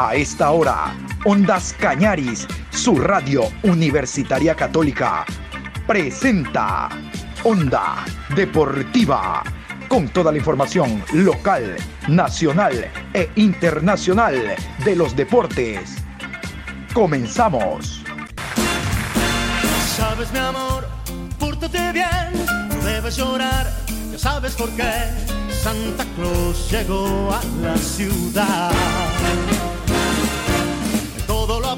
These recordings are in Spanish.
A esta hora, Ondas Cañaris, su radio universitaria católica, presenta Onda Deportiva, con toda la información local, nacional e internacional de los deportes. Comenzamos. Sabes mi amor, pórtate bien, no debes llorar, ya sabes por qué. Santa Claus llegó a la ciudad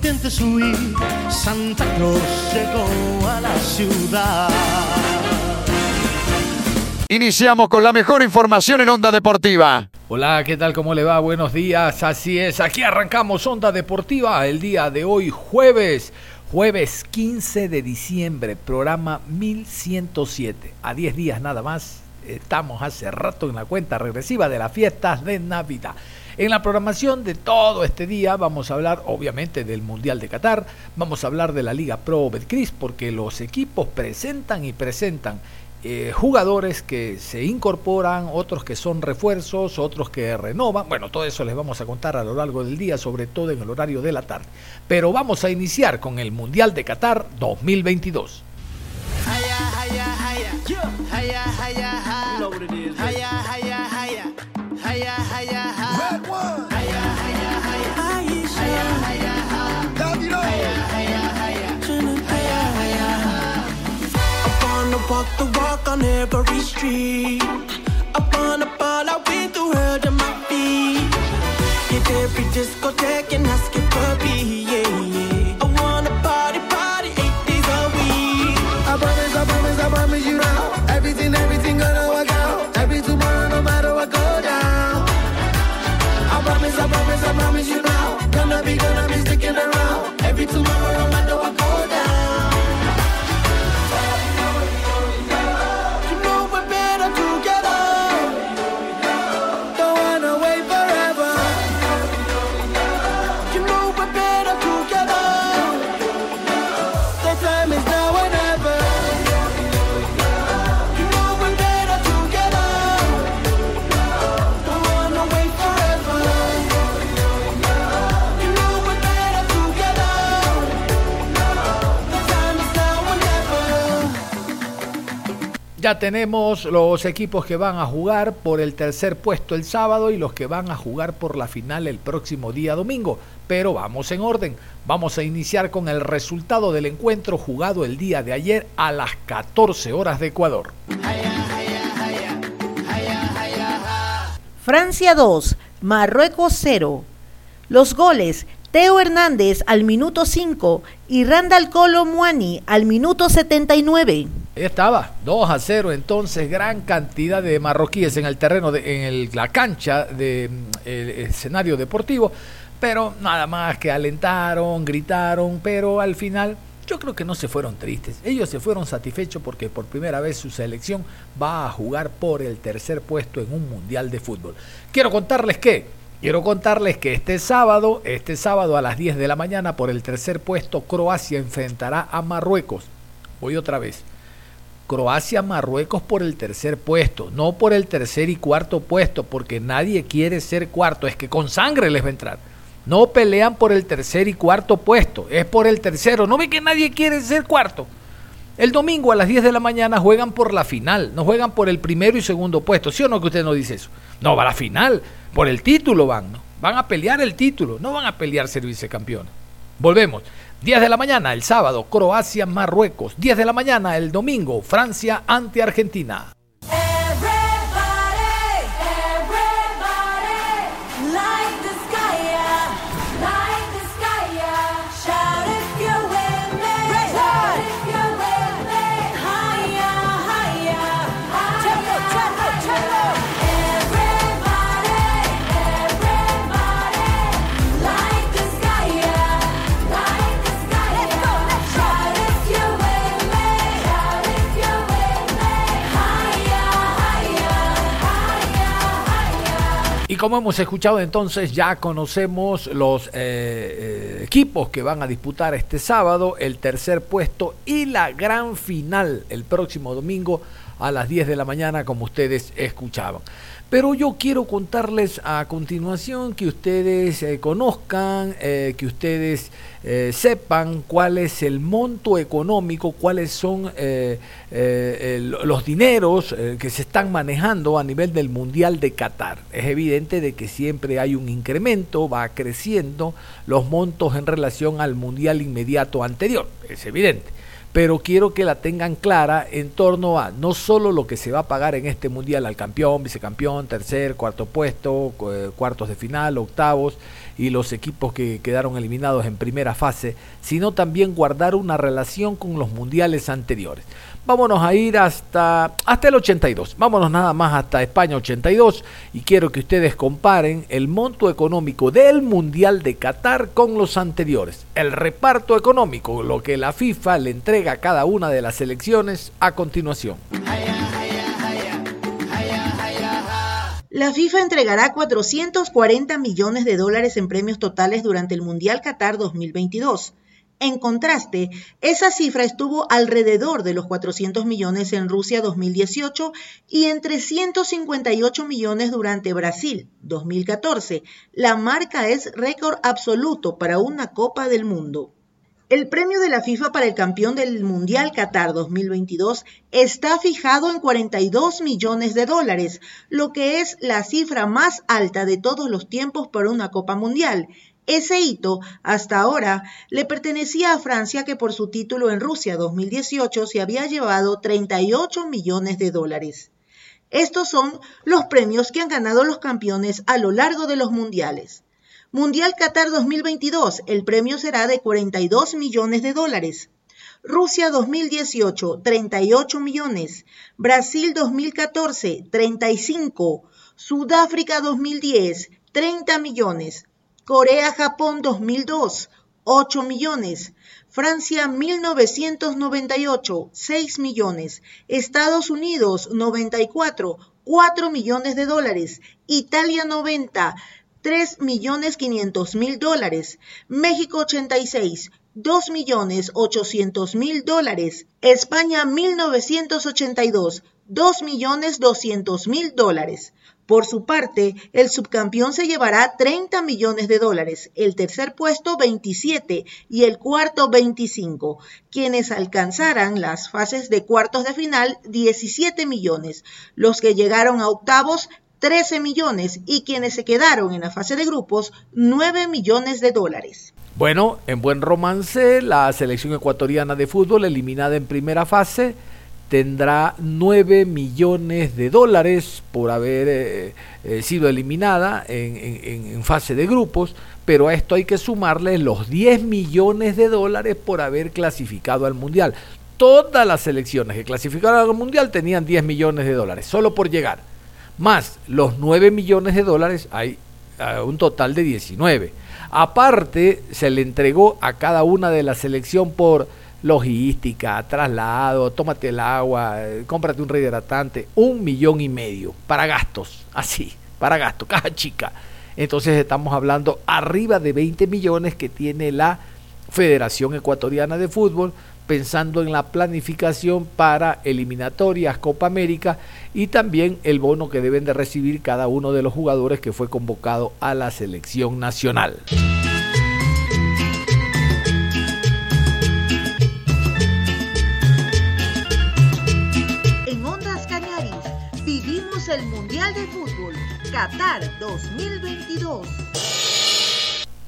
intentes huir, Santa Claus llegó a la ciudad. Iniciamos con la mejor información en Onda Deportiva. Hola, ¿qué tal? ¿Cómo le va? Buenos días. Así es, aquí arrancamos Onda Deportiva el día de hoy, jueves. Jueves 15 de diciembre, programa 1107. A 10 días nada más, estamos hace rato en la cuenta regresiva de las fiestas de Navidad. En la programación de todo este día vamos a hablar obviamente del Mundial de Qatar, vamos a hablar de la Liga Pro Betcris porque los equipos presentan y presentan eh, jugadores que se incorporan, otros que son refuerzos, otros que renovan. Bueno, todo eso les vamos a contar a lo largo del día, sobre todo en el horario de la tarde. Pero vamos a iniciar con el Mundial de Qatar 2022. walk every street. Up on a ball, I went through hell to my feet. Hit every discotheque and I skip a beat. Ya tenemos los equipos que van a jugar por el tercer puesto el sábado y los que van a jugar por la final el próximo día domingo. Pero vamos en orden. Vamos a iniciar con el resultado del encuentro jugado el día de ayer a las 14 horas de Ecuador. Francia 2, Marruecos 0. Los goles, Teo Hernández al minuto 5 y Randall Colo Muani al minuto 79. Estaba, 2 a 0 entonces, gran cantidad de marroquíes en el terreno, de, en la cancha del escenario deportivo, pero nada más que alentaron, gritaron, pero al final yo creo que no se fueron tristes, ellos se fueron satisfechos porque por primera vez su selección va a jugar por el tercer puesto en un mundial de fútbol. Quiero contarles que... Quiero contarles que este sábado, este sábado a las 10 de la mañana por el tercer puesto, Croacia enfrentará a Marruecos. Voy otra vez. Croacia-Marruecos por el tercer puesto, no por el tercer y cuarto puesto, porque nadie quiere ser cuarto, es que con sangre les va a entrar. No pelean por el tercer y cuarto puesto, es por el tercero. No ve que nadie quiere ser cuarto. El domingo a las 10 de la mañana juegan por la final, no juegan por el primero y segundo puesto. ¿Sí o no que usted no dice eso? No, va a la final, por el título van, ¿no? Van a pelear el título, no van a pelear ser vicecampeones. Volvemos. 10 de la mañana el sábado, Croacia, Marruecos. 10 de la mañana el domingo, Francia ante Argentina. Como hemos escuchado entonces, ya conocemos los eh, eh, equipos que van a disputar este sábado, el tercer puesto y la gran final el próximo domingo a las 10 de la mañana, como ustedes escuchaban. Pero yo quiero contarles a continuación que ustedes eh, conozcan, eh, que ustedes eh, sepan cuál es el monto económico, cuáles son los dineros que se están manejando a nivel del Mundial de Qatar. Es evidente de que siempre hay un incremento, va creciendo los montos en relación al Mundial inmediato anterior, es evidente pero quiero que la tengan clara en torno a no solo lo que se va a pagar en este mundial al campeón, vicecampeón, tercer, cuarto puesto, eh, cuartos de final, octavos y los equipos que quedaron eliminados en primera fase, sino también guardar una relación con los mundiales anteriores. Vámonos a ir hasta, hasta el 82. Vámonos nada más hasta España 82 y quiero que ustedes comparen el monto económico del Mundial de Qatar con los anteriores. El reparto económico, lo que la FIFA le entrega a cada una de las selecciones a continuación. La FIFA entregará 440 millones de dólares en premios totales durante el Mundial Qatar 2022. En contraste, esa cifra estuvo alrededor de los 400 millones en Rusia 2018 y en 358 millones durante Brasil 2014. La marca es récord absoluto para una Copa del Mundo. El premio de la FIFA para el campeón del Mundial Qatar 2022 está fijado en 42 millones de dólares, lo que es la cifra más alta de todos los tiempos para una Copa Mundial ese hito, hasta ahora, le pertenecía a Francia que por su título en Rusia 2018 se había llevado 38 millones de dólares. Estos son los premios que han ganado los campeones a lo largo de los mundiales. Mundial Qatar 2022, el premio será de 42 millones de dólares. Rusia 2018, 38 millones. Brasil 2014, 35. Sudáfrica 2010, 30 millones. Corea-Japón 2002, 8 millones. Francia 1998, 6 millones. Estados Unidos 94, 4 millones de dólares. Italia 90, 3 millones 500 mil dólares. México 86, 2 millones 800 mil dólares. España 1982, 2 millones 200 mil dólares. Por su parte, el subcampeón se llevará 30 millones de dólares, el tercer puesto 27 y el cuarto 25, quienes alcanzarán las fases de cuartos de final 17 millones, los que llegaron a octavos 13 millones y quienes se quedaron en la fase de grupos 9 millones de dólares. Bueno, en buen romance, la selección ecuatoriana de fútbol eliminada en primera fase tendrá 9 millones de dólares por haber eh, eh, sido eliminada en, fase de grupos, pero a esto hay que sumarle los 10 millones de dólares por haber clasificado al Mundial. Todas las selecciones que clasificaron al Mundial tenían 10 millones de dólares, solo por llegar. Más los 9 millones de dólares, hay un total de 19. Aparte, se le entregó a cada una de la selección por logística, traslado, tómate el agua, cómprate un rehidratante, un millón y medio para gastos, así, para gastos, caja chica. Entonces estamos hablando arriba de 20 millones que tiene la Federación Ecuatoriana de Fútbol pensando en la planificación para eliminatorias Copa América y también el bono que deben de recibir cada uno de los jugadores que fue convocado a la selección nacional. Qatar 2022.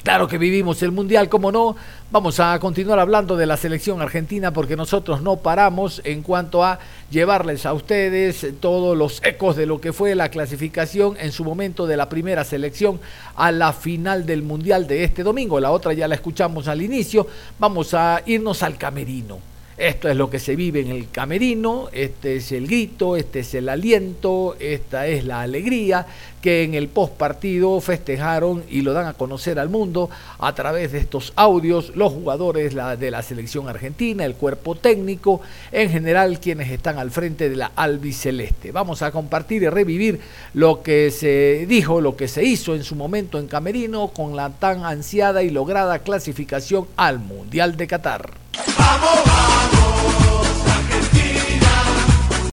Claro que vivimos el Mundial, como no. Vamos a continuar hablando de la selección argentina porque nosotros no paramos en cuanto a llevarles a ustedes todos los ecos de lo que fue la clasificación en su momento de la primera selección a la final del Mundial de este domingo. La otra ya la escuchamos al inicio. Vamos a irnos al camerino Esto es lo que se vive en el camerino, este es el grito, este es el aliento, esta es la alegría que en el post partido festejaron y lo dan a conocer al mundo a través de estos audios los jugadores de la selección argentina, el cuerpo técnico, en general quienes están al frente de la albiceleste. Vamos a compartir y revivir lo que se dijo, lo que se hizo en su momento en Camerino con la tan ansiada y lograda clasificación al Mundial de Qatar. ¡Vamos,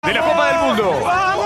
De la Copa del Mundo.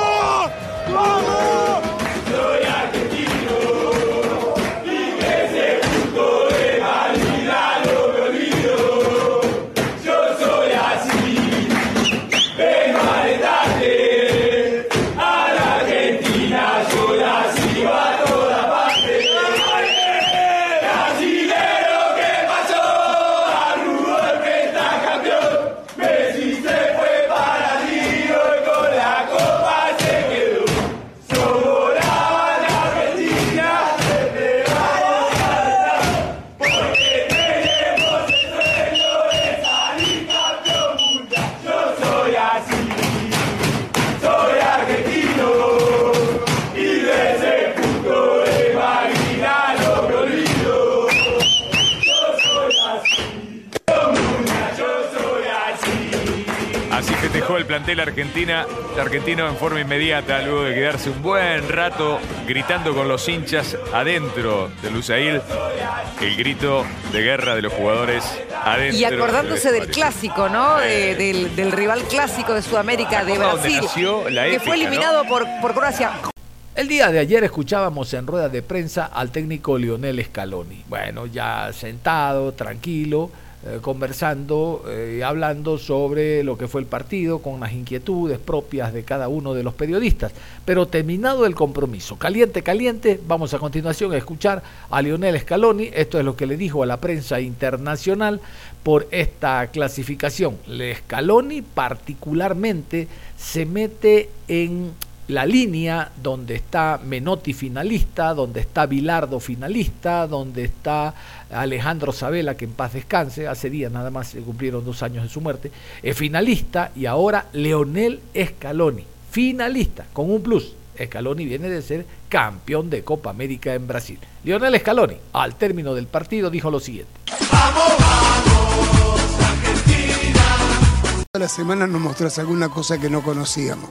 Plantel argentina, argentino en forma inmediata, luego de quedarse un buen rato gritando con los hinchas adentro de Lusail. El grito de guerra de los jugadores adentro. Y acordándose del clásico, ¿no? Eh, del, del rival clásico de Sudamérica, de Brasil, que fue eliminado por, por Croacia. El día de ayer escuchábamos en rueda de prensa al técnico Lionel Scaloni. Bueno, ya sentado, tranquilo, eh, conversando, eh, hablando sobre lo que fue el partido, con las inquietudes propias de cada uno de los periodistas. Pero terminado el compromiso, caliente, caliente, vamos a continuación a escuchar a Lionel Scaloni. Esto es lo que le dijo a la prensa internacional por esta clasificación. Le Scaloni particularmente se mete en la línea donde está Menotti finalista, donde está Bilardo finalista, donde está Alejandro Sabela, que en paz descanse, hace días nada más se cumplieron dos años de su muerte, es finalista y ahora Leonel Scaloni, finalista, con un plus. Scaloni viene de ser campeón de Copa América en Brasil. Leonel Scaloni, al término del partido, dijo lo siguiente. Toda la semana nos mostrás alguna cosa que no conocíamos.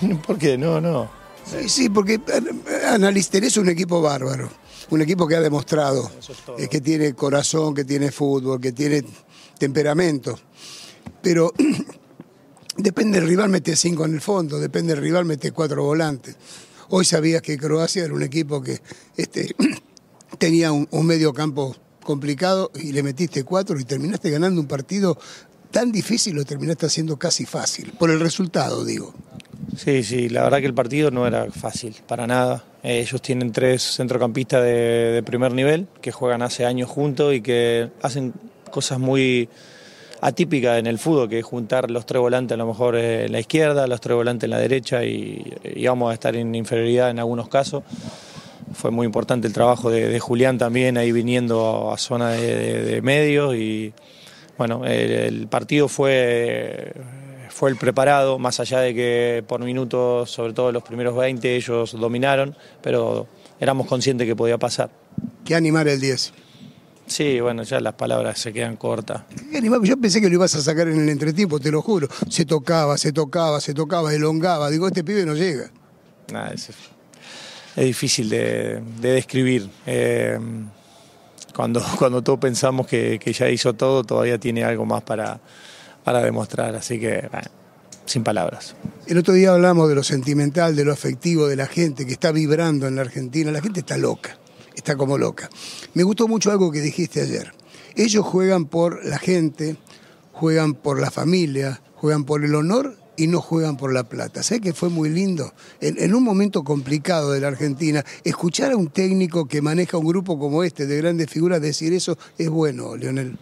¿Por qué? No, no. Sí, sí, porque eh, Analister es un equipo bárbaro. Un equipo que ha demostrado eh, que tiene corazón, que tiene fútbol, que tiene temperamento. Pero depende del rival, mete cinco en el fondo, depende del rival, mete cuatro volantes. Hoy sabías que Croacia era un equipo que este, tenía un, un medio campo complicado y le metiste cuatro y terminaste ganando un partido tan difícil, lo terminaste haciendo casi fácil. Por el resultado, digo. Sí, sí, la verdad que el partido no era fácil, para nada. Eh, ellos tienen tres centrocampistas de, primer nivel que juegan hace años juntos y que hacen cosas muy atípicas en el fútbol, que es juntar los tres volantes a lo mejor en la izquierda, los tres volantes en la derecha y, y vamos a estar en inferioridad en algunos casos. Fue muy importante el trabajo de, Julián también ahí viniendo a zona de, medios y bueno, el partido fue fue el preparado, más allá de que por minutos, sobre todo los primeros 20, ellos dominaron, pero éramos conscientes que podía pasar. Que animar el 10. Sí, bueno, ya las palabras se quedan cortas. Qué Yo pensé que lo ibas a sacar en el entretiempo, te lo juro. Se tocaba, se tocaba, se tocaba, elongaba. Digo, este pibe no llega. Nada, es, es difícil de, de describir. Eh, cuando, cuando todos pensamos que, que, ya hizo todo, todavía tiene algo más para, para demostrar. Así que, bueno, sin palabras. El otro día hablamos de lo sentimental, de lo afectivo de la gente que está vibrando en la Argentina. La gente está loca, está como loca. Me gustó mucho algo que dijiste ayer. Ellos juegan por la gente, juegan por la familia, juegan por el honor y no juegan por la plata. ¿Sabes que fue muy lindo? En, en, un momento complicado de la Argentina, escuchar a un técnico que maneja un grupo como este, de grandes figuras, decir eso es bueno, Leonel.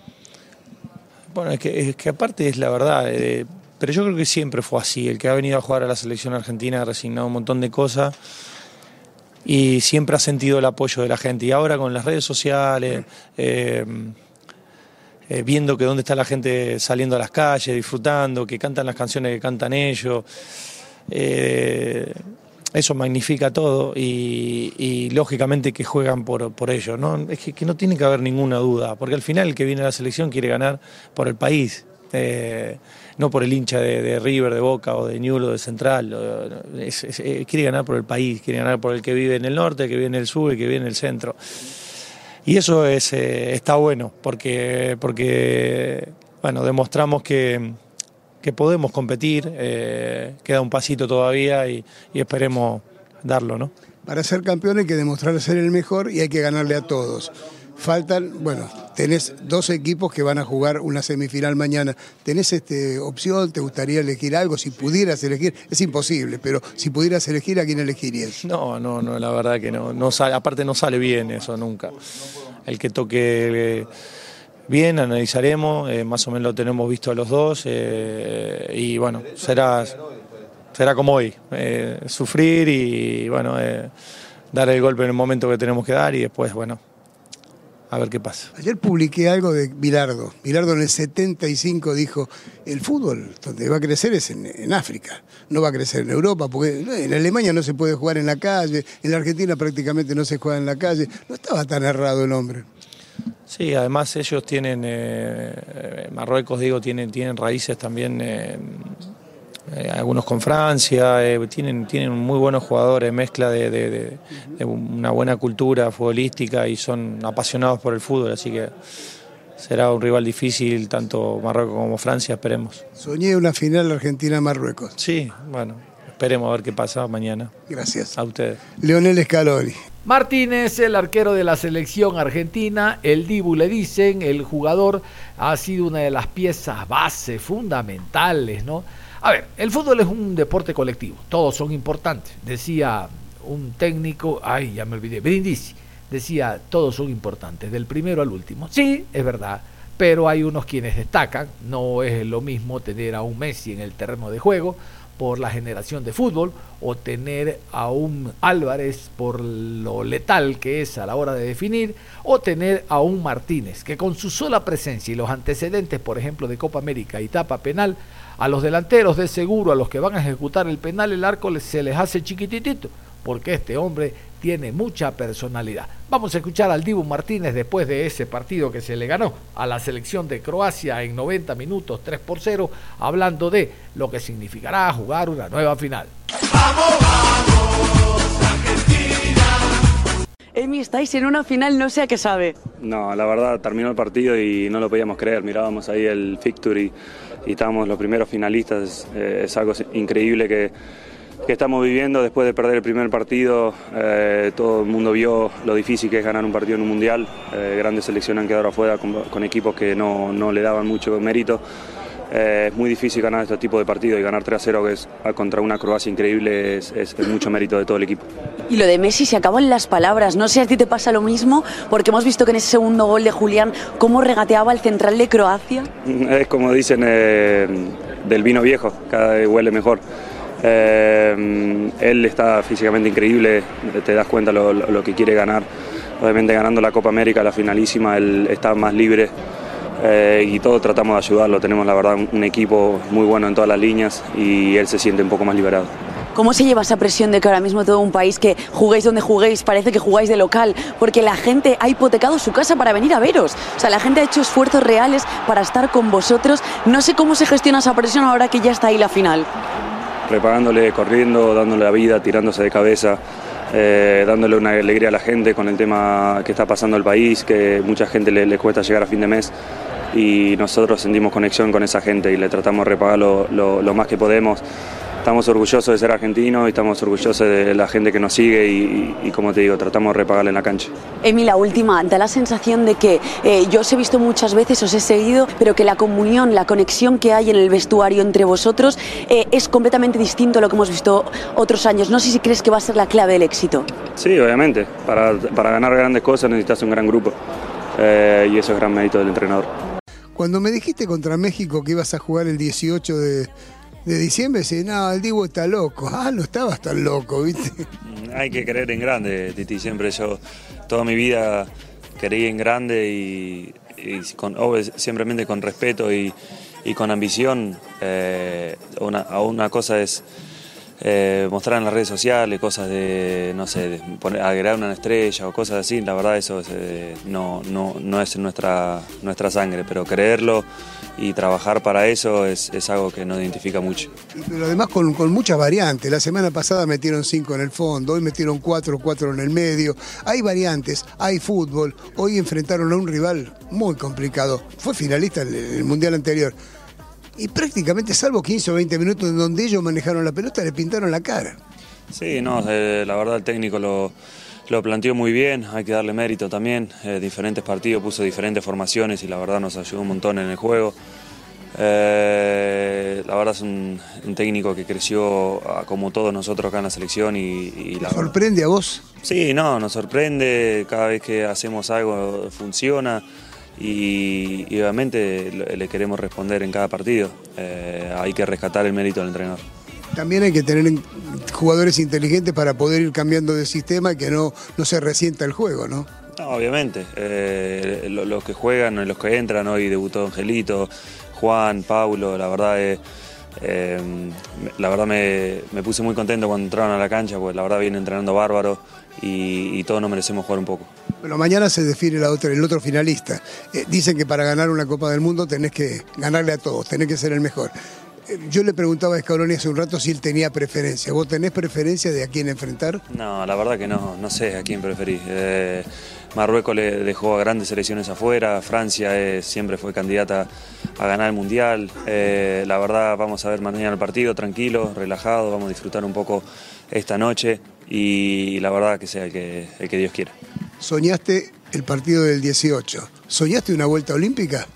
Bueno, es que, es que aparte es la verdad, eh, pero yo creo que siempre fue así. El que ha venido a jugar a la selección argentina ha resignado un montón de cosas y siempre ha sentido el apoyo de la gente. Y ahora con las redes sociales, eh, eh, viendo que dónde está la gente saliendo a las calles, disfrutando, que cantan las canciones que cantan ellos. Eh, eso magnifica todo y, y lógicamente que juegan por, por ello. ¿no? Es que, no tiene que haber ninguna duda, porque al final el que viene a la selección quiere ganar por el país. eh, no por el hincha de, River, de Boca o de Newell o de Central. eh, quiere ganar por el país, quiere ganar por el que vive en el norte, que vive en el sur, el que vive en el centro. Y eso es, eh, está bueno, porque, porque bueno, demostramos que, que podemos competir, eh, queda un pasito todavía y, y esperemos darlo, ¿no? Para ser campeón hay que demostrar ser el mejor y hay que ganarle a todos. Faltan, bueno, tenés dos equipos que van a jugar una semifinal mañana. ¿Tenés este, opción? ¿Te gustaría elegir algo? Si pudieras elegir, es imposible, pero si pudieras elegir, ¿a quién elegirías? No, no, no, la verdad que no. no sale, aparte no sale bien eso nunca. El que toque eh, bien, analizaremos, eh, más o menos lo tenemos visto a los dos eh, y bueno, será, será como hoy, eh, sufrir y bueno, dar el golpe en el momento que tenemos que dar y después, bueno, a ver qué pasa. Ayer publiqué algo de Bilardo. Bilardo en el 75 dijo, el fútbol donde va a crecer es en, en África, no va a crecer en Europa, porque en Alemania no se puede jugar en la calle, en la Argentina prácticamente no se juega en la calle. No estaba tan errado el hombre. Sí, además ellos tienen, eh, eh, Marruecos digo, tienen, tienen raíces también, eh, eh, algunos con Francia, eh, tienen, tienen muy buenos jugadores, mezcla de, de- de- de una buena cultura futbolística y son apasionados por el fútbol, así que será un rival difícil, tanto Marruecos como Francia, esperemos. Soñé una final Argentina-Marruecos. Sí, bueno, esperemos a ver qué pasa mañana. Gracias. A ustedes. Leonel Scaloni. Martínez, el arquero de la selección argentina, el Dibu le dicen, el jugador ha sido una de las piezas base fundamentales, ¿no? A ver, el fútbol es un deporte colectivo, todos son importantes. Decía un técnico, ay, ya me olvidé, Brindisi, decía, todos son importantes, del primero al último. Sí, es verdad, pero hay unos quienes destacan, no es lo mismo tener a un Messi en el terreno de juego por la generación de fútbol o tener a un Álvarez por lo letal que es a la hora de definir o tener a un Martínez que con su sola presencia y los antecedentes por ejemplo de Copa América y tapa penal a los delanteros de seguro a los que van a ejecutar el penal el arco se les hace chiquititito porque este hombre tiene mucha personalidad. Vamos a escuchar al Dibu Martínez después de ese partido que se le ganó a la selección de Croacia en 90 minutos 3 por 0, hablando de lo que significará jugar una nueva final. Emi, estáis en una final, no sé a qué sabe. No, la verdad terminó el partido y no lo podíamos creer. Mirábamos ahí el fixture y, y estábamos los primeros finalistas. Eh, es algo increíble que, que estamos viviendo después de perder el primer partido. eh, todo el mundo vio lo difícil que es ganar un partido en un mundial. Eh, grandes selecciones han quedado afuera con, con equipos que no, no le daban mucho mérito. Eh, es muy difícil ganar este tipo de partidos y ganar 3 a 0 que es, contra una Croacia increíble es, es- es mucho mérito de todo el equipo. Y lo de Messi se acaban las palabras. No sé si a ti te pasa lo mismo, porque hemos visto que en ese segundo gol de Julián, cómo regateaba el central de Croacia. Es como dicen eh, del vino viejo, cada vez huele mejor. Eh, él está físicamente increíble, te das cuenta lo, lo- que quiere ganar. Obviamente ganando la Copa América, la finalísima, él está más libre eh, y todos tratamos de ayudarlo. Tenemos la verdad un, un equipo muy bueno en todas las líneas y él se siente un poco más liberado. ¿Cómo se lleva esa presión de que ahora mismo todo un país que juguéis donde juguéis, parece que jugáis de local? Porque la gente ha hipotecado su casa para venir a veros. O sea, la gente ha hecho esfuerzos reales para estar con vosotros. No sé cómo se gestiona esa presión ahora que ya está ahí la final. Preparándole, corriendo, dándole la vida, tirándose de cabeza, eh, dándole una alegría a la gente con el tema que está pasando el país, que mucha gente le, cuesta llegar a fin de mes y nosotros sentimos conexión con esa gente y le tratamos de repagar lo más que podemos. Estamos orgullosos de ser argentinos y estamos orgullosos de la gente que nos sigue y, y- y, como te digo, tratamos de repagarle en la cancha. Emi, la última, da la sensación de que eh, yo os he visto muchas veces, os he seguido, pero que la comunión, la conexión que hay en el vestuario entre vosotros eh, es completamente distinto a lo que hemos visto otros años. No sé si crees que va a ser la clave del éxito. Sí, obviamente, para, para ganar grandes cosas necesitas un gran grupo eh, y eso es gran mérito del entrenador. Cuando me dijiste contra México que ibas a jugar el 18 de, de diciembre, decía, no, el Dibu está loco. Ah, no estabas tan loco, ¿viste? Hay que creer en grande, Titi. Siempre yo, toda mi vida creí en grande y, y con, simplemente con respeto y, y con ambición. eh, una cosa es eh, mostrar en las redes sociales cosas de, no sé, de agregar una estrella o cosas así. La verdad eso es, eh, no, no, no es nuestra, nuestra sangre, pero creerlo y trabajar para eso es, es algo que nos identifica mucho. Pero además con, con muchas variantes. La semana pasada metieron cinco en el fondo, hoy metieron cuatro, cuatro en el medio. Hay variantes, hay fútbol. Hoy enfrentaron a un rival muy complicado. Fue finalista en el Mundial anterior. Y prácticamente, salvo 15 o 20 minutos en donde ellos manejaron la pelota, le pintaron la cara. Sí, no, eh, la verdad el técnico lo, lo planteó muy bien, hay que darle mérito también. eh, diferentes partidos, puso diferentes formaciones y la verdad nos ayudó un montón en el juego. Eh, la verdad es un, un técnico que creció ah, como todos nosotros acá en la selección y, y la ¿Sorprende a vos? Sí, no, nos sorprende, cada vez que hacemos algo funciona y, y obviamente le, queremos responder en cada partido. Eh, hay que rescatar el mérito del entrenador. También hay que tener en- jugadores inteligentes para poder ir cambiando de sistema y que no, no se resienta el juego, ¿no? No, obviamente, eh, lo- los que juegan, los que entran, hoy debutó Angelito, Juan, Paulo, la verdad es, eh, la verdad me, me puse muy contento cuando entraron a la cancha, porque la verdad vienen entrenando bárbaro y, y todos nos merecemos jugar un poco. Bueno, mañana se define el otro finalista. Eh, dicen que para ganar una Copa del Mundo tenés que ganarle a todos, tenés que ser el mejor. Eh, yo le preguntaba a Scaloni hace un rato si él tenía preferencia. ¿Vos tenés preferencia de a quién enfrentar? No, la verdad que no, no sé a quién preferís. Eh, Marruecos le dejó a grandes selecciones afuera, Francia eh, siempre fue candidata a ganar el Mundial. La verdad vamos a ver mañana el partido tranquilo, relajado, vamos a disfrutar un poco esta noche y la verdad que sea el que Dios quiera. Soñaste el partido del 18. ¿Soñaste una vuelta olímpica?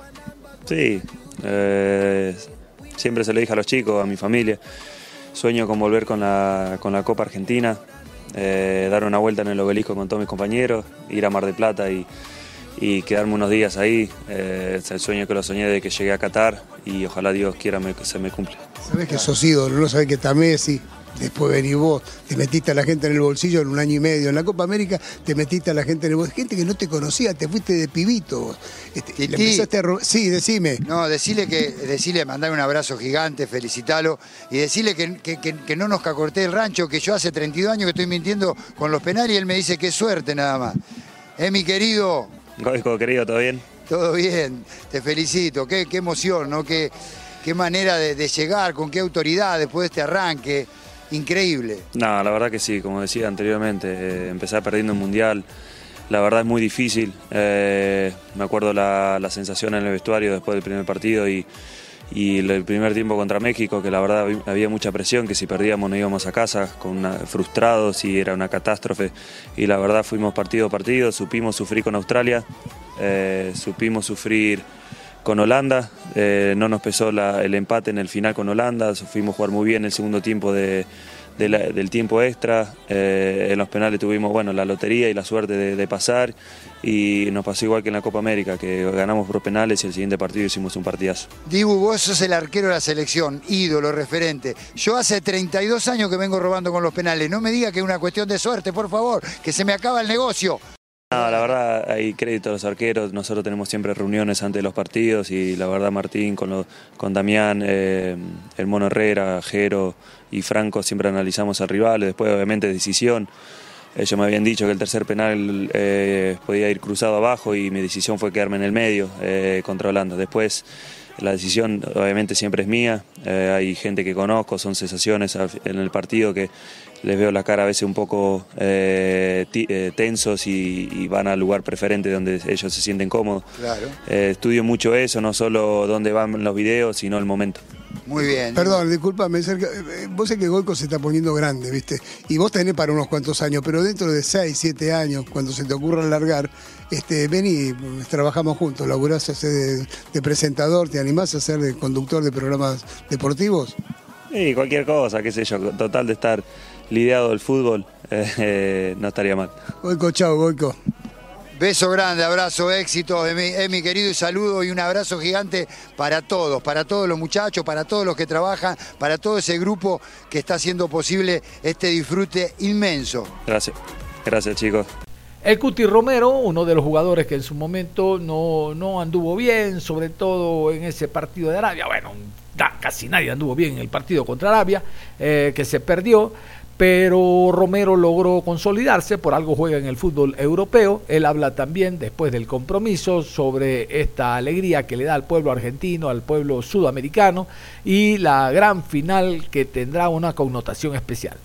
Sí, eh, siempre se lo dije a los chicos, a mi familia. Sueño con volver con la, con la Copa Argentina, eh, dar una vuelta en el obelisco con todos mis compañeros, ir a Mar del Plata y, y quedarme unos días ahí. Eh, es el sueño que lo soñé desde que llegué a Qatar y ojalá Dios quiera que se me cumpla. Sabés que sos ídolo, no sabés que está Messi. Después venís vos, te metiste a la gente en el bolsillo en un año y medio. En la Copa América te metiste a la gente en el bolsillo. Gente que no te conocía, te fuiste de pibito vos. Este, y le Titi. empezaste a ro- Sí, decime. No, decirle que, decirle, mandarle un abrazo gigante, felicitalo y decirle que, que- que- que no nos cacorté el rancho, que yo hace 32 años que estoy mintiendo con los penales y él me dice que es suerte nada más. Eh, mi querido, Goico, querido, ¿todo bien? todo bien, te felicito, qué, qué emoción, ¿no? Qué, qué manera de, de llegar, con qué autoridad después de este arranque, increíble. No, la verdad que sí, como decía anteriormente, eh, empezar perdiendo un mundial, la verdad es muy difícil. Eh, me acuerdo la, la sensación en el vestuario después del primer partido y, y el primer tiempo contra México, que la verdad había- mucha presión, que si perdíamos no íbamos a casa, con frustrados y era una catástrofe. Y la verdad fuimos partido a partido, supimos sufrir con Australia, eh, supimos sufrir con Holanda, eh, no nos pesó el empate en el final con Holanda, fuimos a jugar muy bien el segundo tiempo de- del tiempo extra, eh, en los penales tuvimos bueno, la lotería y la suerte de, de pasar y nos pasó igual que en la Copa América, que ganamos por penales y el siguiente partido hicimos un partidazo. Dibu, vos sos el arquero de la selección, ídolo, referente. Yo hace 32 años que vengo robando con los penales. No me diga que es una cuestión de suerte, por favor, que se me acaba el negocio. No, la verdad hay crédito a los arqueros, nosotros tenemos siempre reuniones antes de los partidos y la verdad Martín con, con Damián, eh, el Mono Herrera, Jero y Franco siempre analizamos al rival, después obviamente decisión. Ellos me habían dicho que el tercer penal eh, podía ir cruzado abajo y mi decisión fue quedarme en el medio eh, contra Holanda. Después la decisión obviamente siempre es mía, eh, hay gente que conozco, son sensaciones en el partido que les veo la cara a veces un poco eh, eh, tensos y, y van al lugar preferente donde ellos se sienten cómodos. Claro. Eh, estudio mucho eso, no solo dónde van los videos, sino el momento. Muy bien. Perdón, discúlpame, Sergio, vos sé que Goico se está poniendo grande, ¿viste? Y vos tenés para unos cuantos años, pero dentro de 6, 7 años, cuando se te ocurra largar, este, ven y trabajamos juntos, laburás a ser de, de presentador, ¿te animás a ser de conductor de programas deportivos? Y cualquier cosa, qué sé yo, total de estar lidiado del fútbol, eh, eh, no estaría mal. Goico, chao, Goico. Beso grande, abrazo, éxito, de mi, mi querido y saludo y un abrazo gigante para todos, para todos los muchachos, para todos los que trabajan, para todo ese grupo que está haciendo posible este disfrute inmenso. Gracias, gracias chicos. El Cuti Romero, uno de los jugadores que en su momento no, no anduvo bien, sobre todo en ese partido de Arabia. Bueno, da- casi nadie anduvo bien en el partido contra Arabia, eh, que se perdió. Pero Romero logró consolidarse, por algo juega en el fútbol europeo. Él habla también, después del compromiso, sobre esta alegría que le da al pueblo argentino, al pueblo sudamericano y la gran final que tendrá una connotación especial.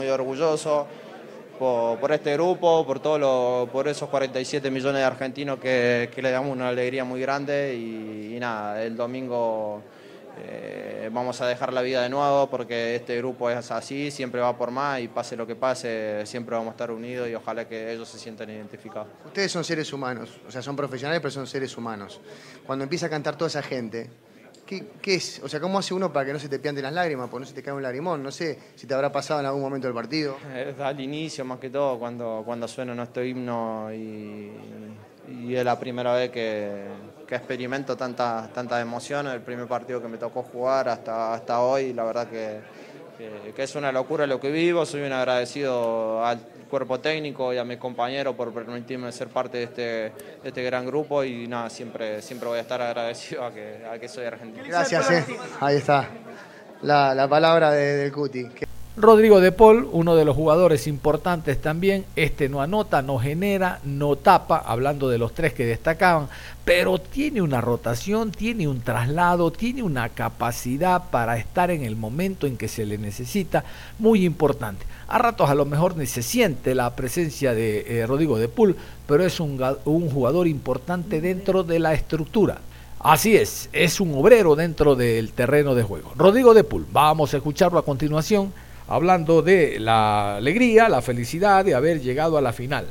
Muy orgulloso por, este grupo, por, todo lo- por esos 47 millones de argentinos que, le damos una alegría muy grande y nada, el domingo eh, vamos a dejar la vida de nuevo porque este grupo es así, siempre va por más y pase lo que pase, siempre vamos a estar unidos y ojalá que ellos se sientan identificados. Ustedes son seres humanos, o sea, son profesionales, pero son seres humanos. Cuando empieza a cantar toda esa gente, ¿qué, qué es? O sea, ¿cómo hace uno para que no se te pianten las lágrimas, porque no se te cae un lagrimón? No sé si te habrá pasado en algún momento del partido. Es al inicio más que todo, cuando, cuando suena nuestro himno y, y es la primera vez que, que experimento tantas tantas emociones, el primer partido que me tocó jugar hasta, hasta hoy, la verdad que, que- es una locura lo que vivo, soy un agradecido al cuerpo técnico y a mis compañeros por permitirme ser parte de este, este gran grupo y nada, siempre, siempre voy a estar agradecido a que, a que soy argentino. Gracias, eh. Ahí está. La, la palabra de- del Cuti. Rodrigo de Paul, uno de los jugadores importantes también, este no anota, no genera, no tapa, hablando de los tres que destacaban, pero tiene una rotación, tiene un traslado, tiene una capacidad para estar en el momento en que se le necesita, muy importante. A ratos a lo mejor ni se siente la presencia de eh, Rodrigo de Paul, pero es un, un jugador importante dentro de la estructura. Así es, es un obrero dentro del terreno de juego. Rodrigo de Pul, vamos a escucharlo a continuación, hablando de la alegría, la felicidad de haber llegado a la final.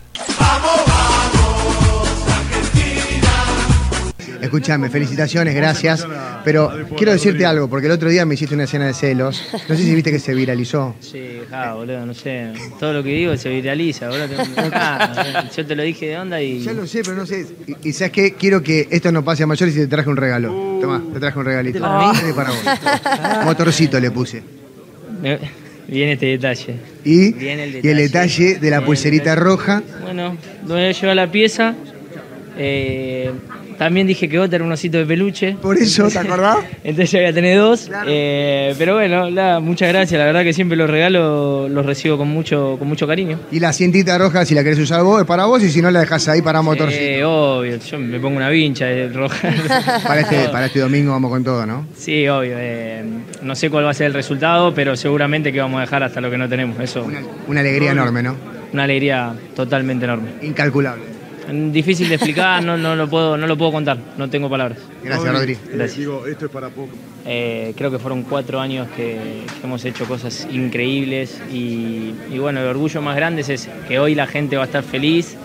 Escúchame, felicitaciones, gracias. Pero quiero decirte algo, porque el otro día me hiciste una escena de celos. No sé si viste que se viralizó. Sí, ja, boludo, no sé. Todo lo que digo se viraliza, boludo. Ja, yo te lo dije de onda y. Ya lo sé, pero no sé. Y, y ¿sabes qué? Quiero que esto no pase a mayores y te traje un regalo. Tomá, te traje un regalito. ¿Este para mí? Este para vos. Motorcito le puse. Viene este detalle. Y, el y el detalle. de la Viene pulserita roja. Bueno, voy a llevar la pieza. Eh, también dije que vos era un osito de peluche. Por eso, ¿te acordás? Entonces ya voy a tener dos. Eh, pero bueno, muchas gracias. La verdad que siempre los regalos los recibo con mucho, con mucho cariño. Y la cintita roja, si la querés usar vos, es para vos. Y si no, la dejás ahí para motorcito. Eh, obvio, yo me pongo una vincha de roja. Para este, para este domingo vamos con todo, ¿no? Sí, obvio. eh, no sé cuál va a ser el resultado, pero seguramente que vamos a dejar hasta lo que no tenemos. Eso. Una alegría enorme, ¿no? Una alegría totalmente enorme. Incalculable. Difícil de explicar, no, no lo puedo, no lo puedo contar, no tengo palabras. Gracias, Rodri. Gracias. Digo, esto es para poco. Eh, creo que fueron cuatro años que, que hemos hecho cosas increíbles y, y bueno, el orgullo más grande es ese, que hoy la gente va a estar feliz,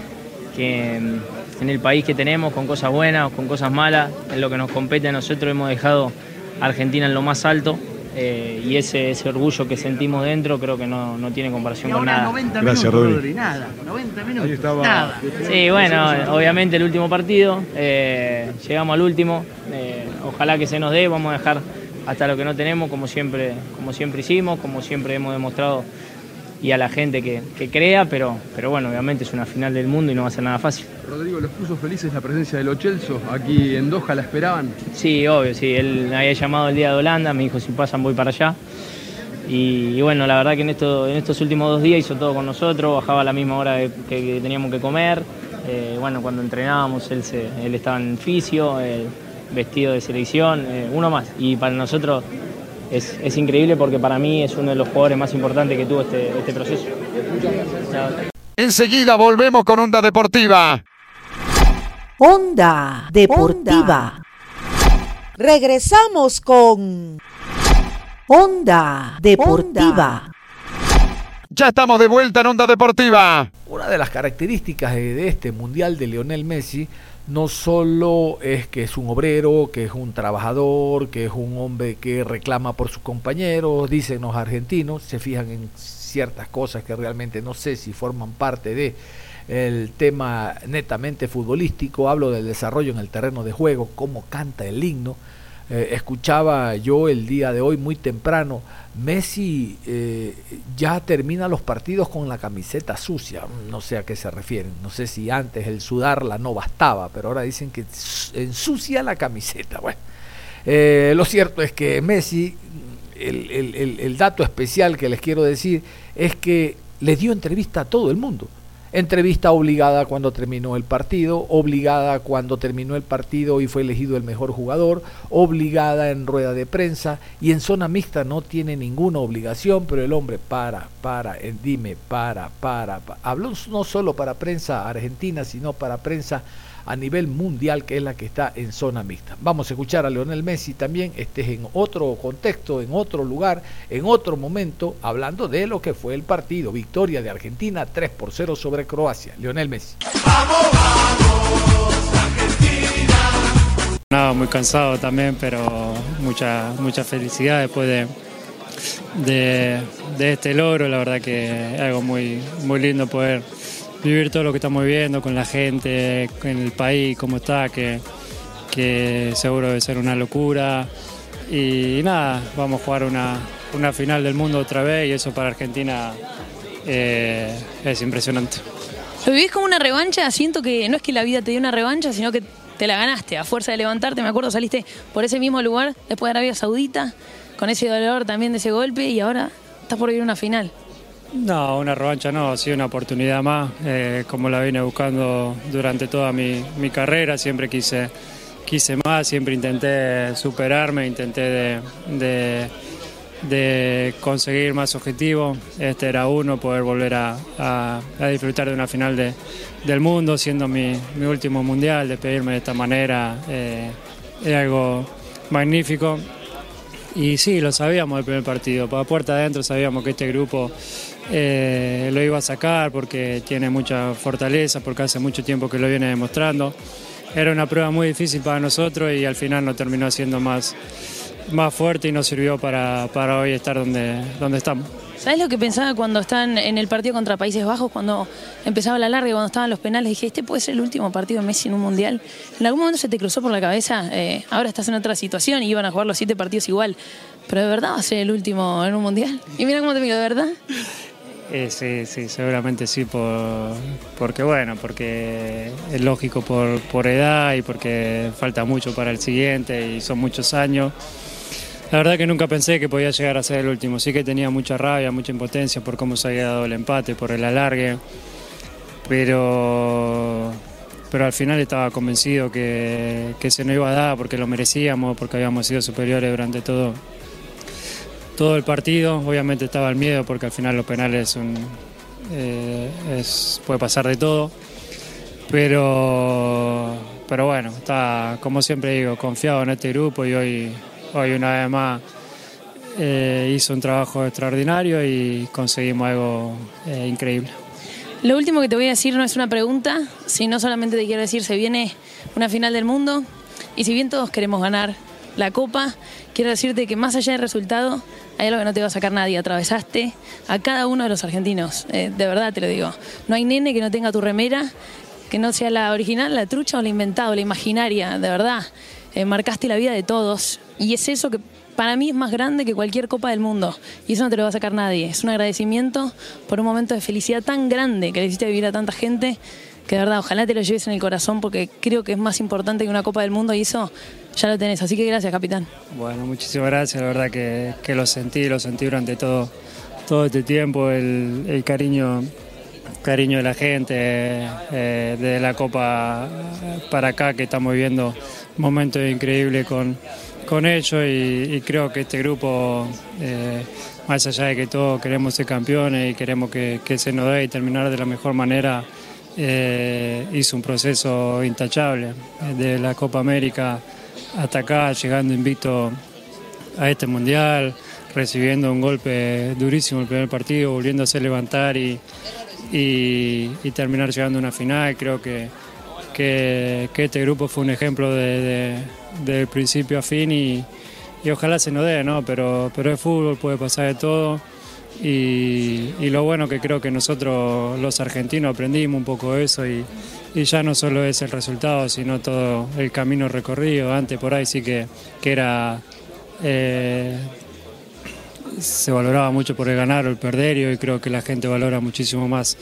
que mm, en el país que tenemos, con cosas buenas o con cosas malas, en lo que nos compete a nosotros hemos dejado a Argentina en lo más alto eh, y ese, ese orgullo que sentimos dentro creo que no, no tiene comparación con nada. 90 Gracias, minutos, Rodri. Rodri, Nada, 90 minutos. Ahí estaba. Nada. Sí, bueno, obviamente el último partido, eh, llegamos al último, eh, ojalá que se nos dé, vamos a dejar hasta lo que no tenemos, como siempre, como siempre hicimos, como siempre hemos demostrado y a la gente que, que crea, pero, pero bueno, obviamente es una final del mundo y no va a ser nada fácil. Rodrigo, ¿los puso felices la presencia de los Chelsea? Aquí en Doha la esperaban. Sí, obvio, sí, él me había llamado el día de Holanda, me dijo si pasan voy para allá. Y, y bueno, la verdad que en, esto, en estos últimos dos días hizo todo con nosotros, bajaba a la misma hora que teníamos que comer. Eh, bueno, cuando entrenábamos él, se, él estaba en fisio, eh, vestido de selección, eh, uno más. Y para nosotros es, es increíble porque para mí es uno de los jugadores más importantes que tuvo este, este proceso. Enseguida volvemos con Onda Deportiva. Onda Deportiva. Regresamos con Onda Deportiva. Ya estamos de vuelta en Onda Deportiva. Una de las características de, de este Mundial de Lionel Messi no solo es que es un obrero, que es un trabajador, que es un hombre que reclama por sus compañeros, dicen los argentinos, se fijan en ciertas cosas que realmente no sé si forman parte de el tema netamente futbolístico, hablo del desarrollo en el terreno de juego, cómo canta el himno, Eh, escuchaba yo el día de hoy muy temprano, Messi eh, ya termina los partidos con la camiseta sucia, no sé a qué se refieren, no sé si antes el sudarla no bastaba, pero ahora dicen que ensucia la camiseta. Bueno, eh, lo cierto es que Messi, el, el- dato especial que les quiero decir es que le dio entrevista a todo el mundo. Entrevista obligada cuando terminó el partido, obligada cuando terminó el partido y fue elegido el mejor jugador, obligada en rueda de prensa y en zona mixta no tiene ninguna obligación, pero el hombre para, para, eh, dime, para, para, pa- habló no solo para prensa argentina, sino para prensa a nivel mundial, que es la que está en zona mixta. Vamos a escuchar a Leonel Messi también, este es en otro contexto, en otro lugar, en otro momento, hablando de lo que fue el partido. Victoria de Argentina 3 por 0 sobre Croacia. Leonel Messi. Nada, muy cansado también, pero mucha, mucha felicidad después de, de, de este logro. La verdad que es algo muy, muy lindo poder vivir todo lo que estamos viviendo con la gente, en el país, cómo está, que, que seguro debe ser una locura. Y nada, vamos a jugar una, una final del mundo otra vez y eso para Argentina eh, es impresionante. ¿Lo vivís como una revancha? Siento que no es que la vida te dio una revancha, sino que te la ganaste a fuerza de levantarte. Me acuerdo, saliste por ese mismo lugar después de Arabia Saudita, con ese dolor también de ese golpe y ahora estás por vivir una final. No, una revancha no, ha sido una oportunidad más, eh, como la vine buscando durante toda mi, mi carrera, siempre quise, quise más, siempre intenté superarme, intenté de, de- conseguir más objetivos, este era uno, poder volver a, a- a disfrutar de una final de- del mundo, siendo mi, mi último mundial, despedirme de esta manera, eh, es algo magnífico. Y sí, lo sabíamos del primer partido. Para puerta adentro sabíamos que este grupo eh, lo iba a sacar porque tiene mucha fortaleza, porque hace mucho tiempo que lo viene demostrando. Era una prueba muy difícil para nosotros y al final nos terminó siendo más, más fuerte y nos sirvió para, para hoy estar donde, donde estamos. ¿Sabes lo que pensaba cuando estaban en el partido contra Países Bajos, cuando empezaba la larga y cuando estaban los penales? Dije, este puede ser el último partido de Messi en un mundial. ¿En algún momento se te cruzó por la cabeza? eh, ahora estás en otra situación y iban a jugar los siete partidos igual. Pero de verdad va a ser el último en un mundial. Y mira cómo te miro, de verdad. Eh, sí, sí, seguramente sí, por, porque bueno, porque es lógico por, por edad y porque falta mucho para el siguiente y son muchos años. La verdad que nunca pensé que podía llegar a ser el último, sí que tenía mucha rabia, mucha impotencia por cómo se había dado el empate, por el alargue, pero, pero al final estaba convencido que, se nos iba a dar porque lo merecíamos, porque habíamos sido superiores durante todo, todo el partido. Obviamente estaba el miedo porque al final los penales son, eh, es- puede pasar de todo. Pero, pero bueno, está, como siempre digo, confiado en este grupo y hoy, hoy una vez más eh, hizo un trabajo extraordinario y conseguimos algo eh, increíble. Lo último que te voy a decir no es una pregunta, sino solamente te quiero decir, se viene una final del mundo y si bien todos queremos ganar la copa, quiero decirte que más allá del resultado, hay algo que no te va a sacar nadie. Atravesaste a cada uno de los argentinos, eh, de verdad te lo digo. No hay nene que no tenga tu remera, que no sea la original, la trucha o la inventada, o la imaginaria, de verdad. Eh, marcaste la vida de todos y es eso que para mí es más grande que cualquier copa del mundo y eso no te lo va a sacar nadie. Es un agradecimiento por un momento de felicidad tan grande que le hiciste vivir a tanta gente que de verdad ojalá te lo lleves en el corazón porque creo que es más importante que una copa del mundo y eso ya lo tenés. Así que gracias, capitán. Bueno, muchísimas gracias, la verdad que, que lo sentí, lo sentí durante todo, todo este tiempo, el, el cariño, cariño de la gente, eh, de la Copa para acá, que estamos viviendo momentos increíbles con, con ellos y, y creo que este grupo, eh, más allá de que todos queremos ser campeones y queremos que, se nos dé y terminar de la mejor manera, eh, hizo un proceso intachable de la Copa América hasta acá, llegando invicto a este mundial, recibiendo un golpe durísimo el primer partido, volviéndose a levantar y, y- y terminar llegando a una final. Creo que, que, este grupo fue un ejemplo de, de- principio a fin y, y ojalá se nos dé, ¿no? Pero, pero es fútbol, puede pasar de todo. y, y lo bueno que creo que nosotros los argentinos aprendimos un poco eso y, y ya no solo es el resultado, sino todo el camino recorrido. Antes por ahí sí que, que era... eh, se valoraba mucho por el ganar o el perder y hoy creo que la gente valora muchísimo más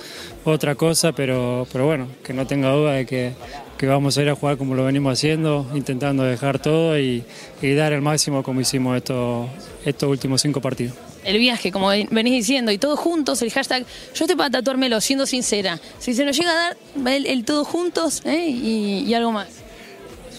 otra cosa, pero, pero bueno, que no tenga duda de que, que vamos a ir a jugar como lo venimos haciendo, intentando dejar todo y, dar el máximo como hicimos estos, estos últimos cinco partidos. El viaje, como ven- venís diciendo, y todos juntos, el hashtag, yo estoy para tatuármelo, siendo sincera. Si se nos llega a dar el, el todos juntos ¿eh? y algo más.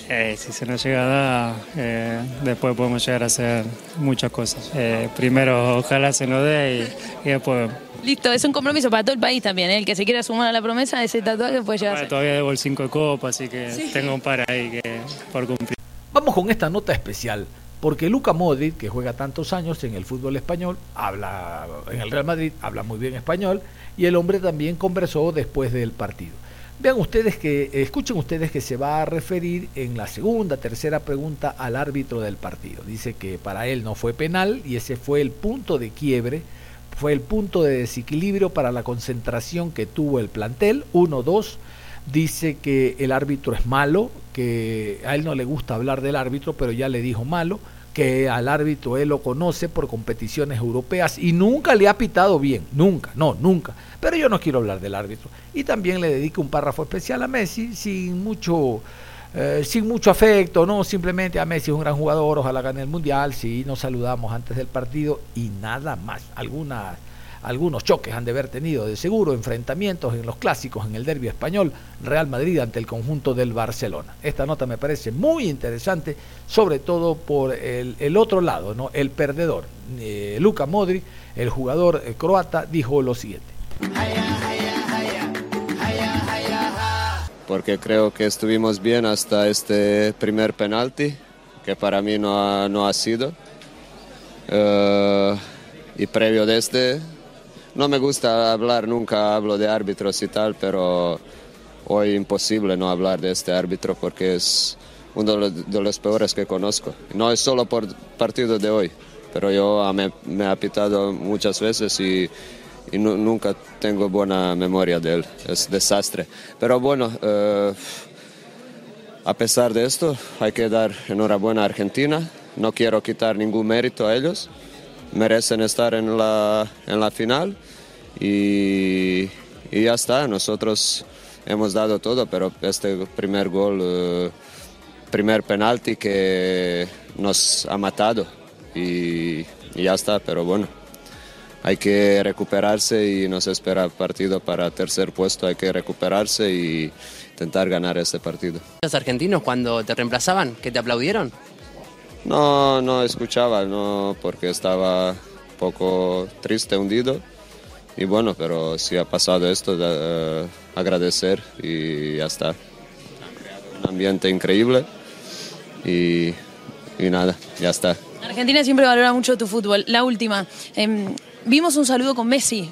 Eh, si se nos llega a dar, eh, después podemos llegar a hacer muchas cosas. Eh, primero, ojalá se nos dé y, y después. Listo, es un compromiso para todo el país también. ¿eh? El que se quiera sumar a la promesa, ese tatuaje puede llegar Bueno, todavía debo el 5 de copa, así que tengo un par ahí que, por cumplir. Vamos con esta nota especial, porque Luca Modric, que juega tantos años en el fútbol español, habla en el Real Madrid, habla muy bien español, y el hombre también conversó después del partido. Vean ustedes que, escuchen ustedes que se va a referir en la segunda, tercera pregunta al árbitro del partido. Dice que para él no fue penal y ese fue el punto de quiebre, fue el punto de desequilibrio para la concentración que tuvo el plantel. Uno, dos, dice que el árbitro es malo, que a él no le gusta hablar del árbitro, pero ya le dijo malo, que al árbitro él lo conoce por competiciones europeas y nunca le ha pitado bien, nunca, no, nunca. Pero yo no quiero hablar del árbitro. Y también le dedico un párrafo especial a Messi sin mucho... eh, sin mucho afecto, no, simplemente a Messi es un gran jugador, ojalá gane el mundial, sí, nos saludamos antes del partido y nada más. Algunas algunos choques han de haber tenido de seguro, enfrentamientos en los clásicos, en el derbi español, Real Madrid ante el conjunto del Barcelona. Esta nota me parece muy interesante, sobre todo por el, el otro lado, ¿no? el perdedor. Eh, Luka Modric, el jugador eh, croata, dijo lo siguiente. porque creo que estuvimos bien hasta este primer penalti, que para mí no ha, no ha sido. Eh, y previo de este, no me gusta hablar, nunca hablo de árbitros y tal, pero hoy imposible no hablar de este árbitro porque es uno de los, peores que conozco. No es solo por partido de hoy, pero yo ah, me, me ha pitado muchas veces y, y nu- nunca tengo buena memoria de él. Es desastre. Pero bueno, eh, a pesar de esto, hay que dar enhorabuena a Argentina. No quiero quitar ningún mérito a ellos. Merecen estar en la, en la final y, y ya está. Nosotros hemos dado todo, pero este primer gol, eh, primer penalti que nos ha matado y, ya está. Pero bueno, hay que recuperarse y nos espera partido para tercer puesto. Hay que recuperarse y intentar ganar este partido. ¿Los argentinos cuando te reemplazaban, que te aplaudieron? No, no escuchaba, no, porque estaba un poco triste, hundido. Y bueno, pero si ha pasado esto, da- eh, agradecer y ya está. Un ambiente increíble y, y nada, ya está. Argentina siempre valora mucho tu fútbol. La última, em, vimos un saludo con Messi,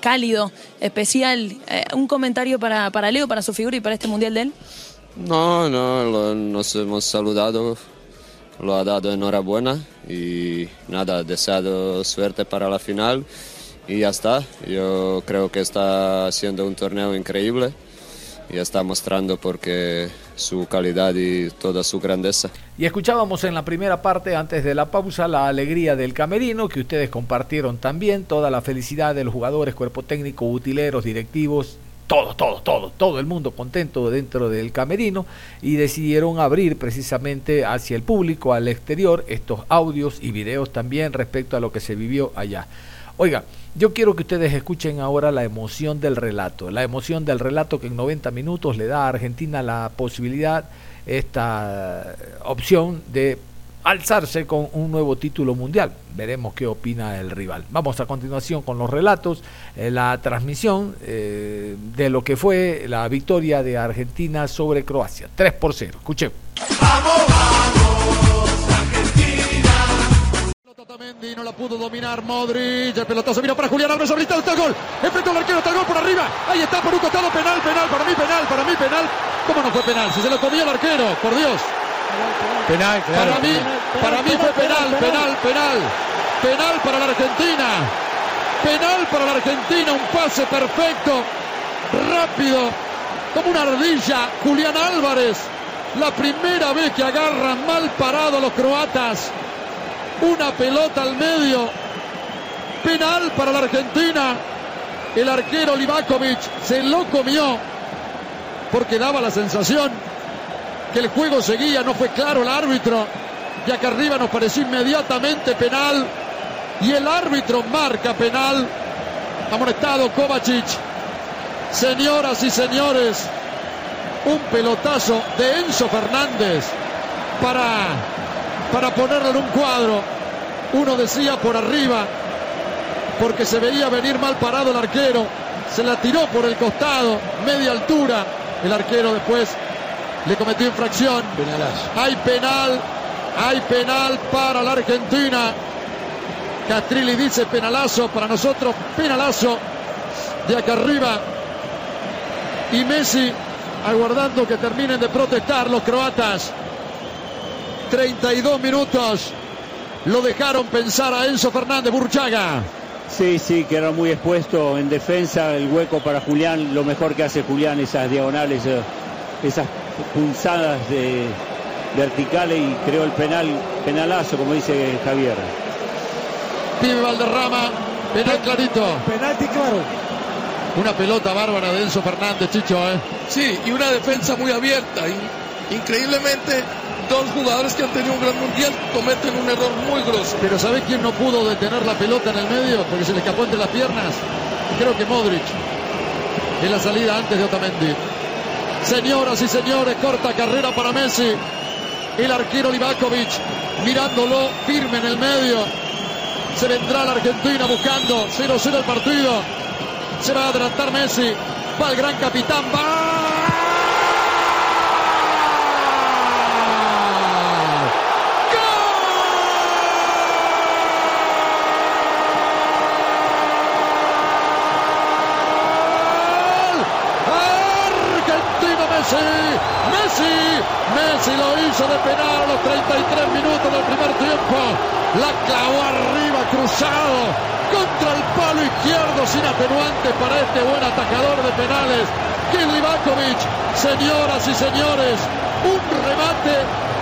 cálido, especial. Eh, un comentario para, para Leo, para su figura y para este mundial de él. No, no, lo- nos hemos saludado, lo ha dado enhorabuena y nada, deseado suerte para la final y ya está. Yo creo que está haciendo un torneo increíble y está mostrando porque su calidad y toda su grandeza. Y escuchábamos en la primera parte, antes de la pausa, la alegría del camerino, que ustedes compartieron también, toda la felicidad de los jugadores, cuerpo técnico, utileros, directivos, todo, todo, todo, todo el mundo contento dentro del camerino y decidieron abrir precisamente hacia el público, al exterior, estos audios y videos también respecto a lo que se vivió allá. Oiga, yo quiero que ustedes escuchen ahora la emoción del relato, la emoción del relato que en 90 minutos le da a Argentina la posibilidad, esta opción de alzarse con un nuevo título mundial. Veremos qué opina el rival. Vamos a continuación con los relatos, eh, la transmisión eh, de lo que fue la victoria de Argentina sobre Croacia. 3 por 0. Escuchemos. Otamendi no la pudo dominar Modric. El pelotazo vino para Julián Álvarez. Habilitado está el gol. Enfrentó al arquero. Está el gol por arriba. Ahí está por un costado. Penal, penal. Para mí, penal. Para mí, penal. ¿Cómo no fue penal? Si se lo comía el arquero. Por Dios. Penal, claro. Para mí, para mí fue penal, penal, penal. Penal para la Argentina. Penal para la Argentina, un pase perfecto, rápido, como una ardilla. Julián Álvarez, la primera vez que agarran mal parado los croatas. Una pelota al medio. Penal para la Argentina. El arquero Livakovic se lo comió porque daba la sensación que el juego seguía, no fue claro el árbitro. Y acá arriba nos pareció inmediatamente penal. Y el árbitro marca penal. Amonestado Kovacic. Señoras y señores, un pelotazo de Enzo Fernández para, para ponerlo en un cuadro. Uno decía por arriba, porque se veía venir mal parado el arquero. Se la tiró por el costado, media altura. El arquero después le cometió infracción. Hay penal, hay penal para la Argentina. Castrilli dice penalazo, para nosotros penalazo de acá arriba. Y Messi aguardando que terminen de protestar los croatas. 32 minutos. Lo dejaron pensar a Enzo Fernández Burchaga. Sí, sí, quedó muy expuesto en defensa, el hueco para Julián, lo mejor que hace Julián, esas diagonales, eh, esas punzadas de verticales y creó el penal, penalazo, como dice Javier. Pibe Valderrama, penal clarito. Penalti claro. Una pelota bárbara de Enzo Fernández, Chicho, ¿eh? Sí, y una defensa muy abierta. Increíblemente, dos jugadores que han tenido un gran mundial cometen un error muy grosso. Pero ¿sabés quién no pudo detener la pelota en el medio? Porque se le escapó entre las piernas. Creo que Modric. En la salida antes de Otamendi. Señoras y señores, corta carrera para Messi. El arquero Livakovic mirándolo firme en el medio. Se vendrá la Argentina buscando 0-0 el partido. Se va a adelantar Messi. Va el gran capitán. ¡Va! Argentina Messi. Messi. Messi lo hizo de penal a los 33 minutos del primer tiempo. La clavó arriba, cruzado, contra el palo izquierdo, sin atenuantes para este buen atacador de penales. Livakovic, señoras y señores, un remate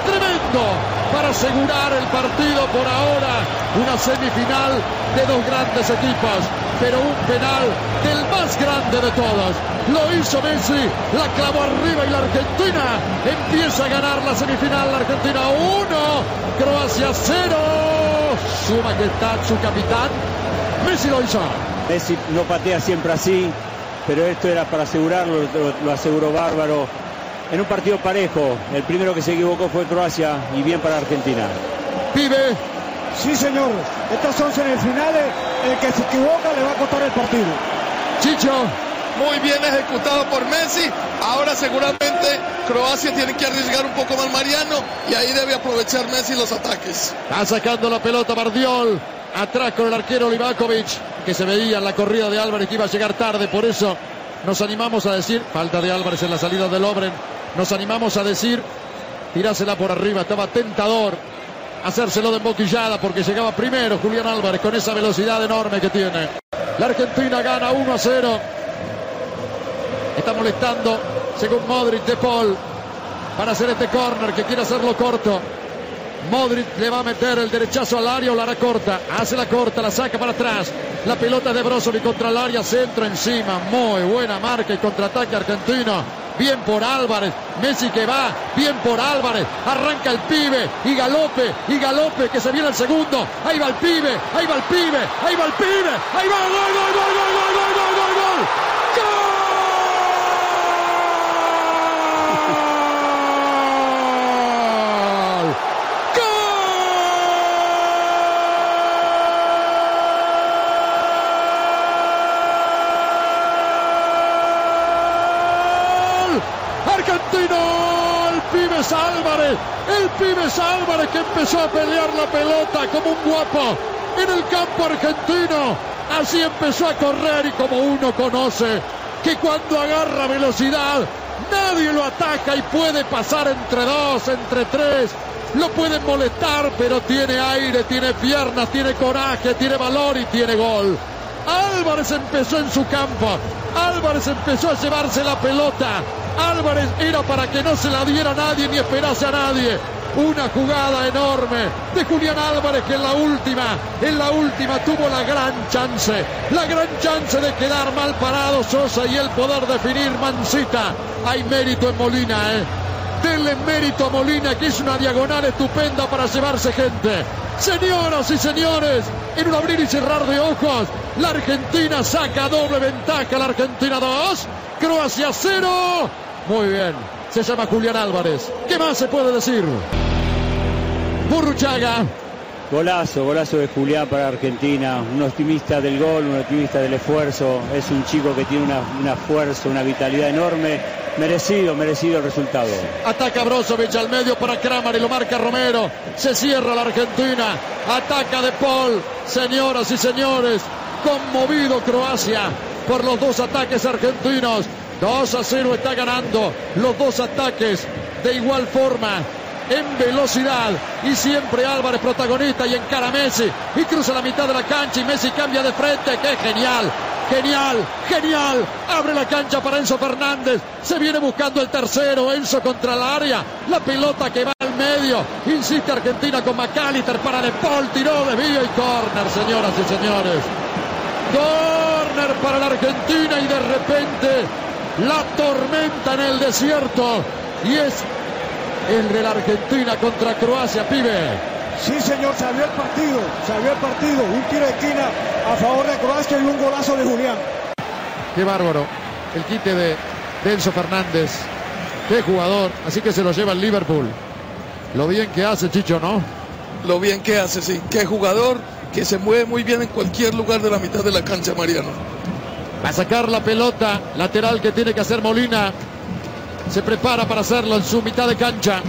tremendo para asegurar el partido por ahora. Una semifinal de dos grandes equipos, pero un penal del más grande de todos. Lo hizo Messi, la clavó arriba y la Argentina empieza a ganar la semifinal. La Argentina 1, Croacia 0. Su majestad, su capitán, Messi lo hizo. Messi no patea siempre así, pero esto era para asegurarlo, lo, lo aseguró Bárbaro. En un partido parejo, el primero que se equivocó fue Croacia y bien para Argentina. Pibe. Sí, señor. Estas son semifinales. El que se equivoca le va a costar el partido. Chicho. Muy bien ejecutado por Messi. Ahora seguramente Croacia tiene que arriesgar un poco más Mariano y ahí debe aprovechar Messi los ataques. Está sacando la pelota Bardiol. Atrás con el arquero Livakovic, que se veía en la corrida de Álvarez que iba a llegar tarde. Por eso nos animamos a decir, falta de Álvarez en la salida del Obren. Nos animamos a decir, tirásela por arriba. Estaba tentador hacérselo de embotellada porque llegaba primero Julián Álvarez con esa velocidad enorme que tiene. La Argentina gana 1 a 0. Está molestando, según Modric, de Paul, para hacer este corner que quiere hacerlo corto. Modric le va a meter el derechazo al área o la hará corta. Hace la corta, la saca para atrás. La pelota de Brozovic contra el área, centro encima. Muy buena marca y contraataque argentino. Bien por Álvarez. Messi que va. Bien por Álvarez. Arranca el pibe. Y galope. Y galope que se viene el segundo. Ahí va el pibe. Ahí va el pibe. Ahí va el pibe. Ahí va. Gol, gol, gol, gol, gol, gol, gol, gol, gol. Argentino, el pibe Álvarez, el pibe Álvarez que empezó a pelear la pelota como un guapo en el campo argentino. Así empezó a correr y como uno conoce que cuando agarra velocidad nadie lo ataca y puede pasar entre dos, entre tres. Lo pueden molestar, pero tiene aire, tiene piernas, tiene coraje, tiene valor y tiene gol. Álvarez empezó en su campo. Álvarez empezó a llevarse la pelota. Álvarez era para que no se la diera nadie ni esperase a nadie. Una jugada enorme de Julián Álvarez que en la última, en la última tuvo la gran chance, la gran chance de quedar mal parado Sosa y el poder definir Mancita. Hay mérito en Molina, ¿eh? Denle mérito a Molina, que es una diagonal estupenda para llevarse gente. Señoras y señores, en un abrir y cerrar de ojos, la Argentina saca doble ventaja. La Argentina 2, Croacia 0. Muy bien, se llama Julián Álvarez. ¿Qué más se puede decir? Burruchaga. Golazo, golazo de Julián para Argentina, un optimista del gol, un optimista del esfuerzo, es un chico que tiene una, una fuerza, una vitalidad enorme, merecido, merecido el resultado. Ataca Brozovic al medio para Kramer y lo marca Romero. Se cierra la Argentina. Ataca De Paul. Señoras y señores, conmovido Croacia por los dos ataques argentinos. 2 a 0 está ganando los dos ataques de igual forma en velocidad. Y siempre Álvarez protagonista y encara a Messi y cruza la mitad de la cancha y Messi cambia de frente, que genial, genial, genial, abre la cancha para Enzo Fernández, se viene buscando el tercero, Enzo contra la área, la pelota que va al medio, insiste Argentina con McAllister para De Paul, tiró, desvío y córner, señoras y señores. Corner para la Argentina y de repente la tormenta en el desierto y es el de la Argentina contra Croacia, pibe. Sí, señor, salió el partido, salió el partido. Un tiro de esquina a favor de Croacia y un golazo de Julián. Qué bárbaro. El quite de Denso Fernández. Qué jugador. Así que se lo lleva el Liverpool. Lo bien que hace, Chicho, ¿no? Lo bien que hace, sí. Qué jugador que se mueve muy bien en cualquier lugar de la mitad de la cancha, Mariano. A sacar la pelota lateral que tiene que hacer Molina. Se prepara para hacerlo en su mitad de cancha.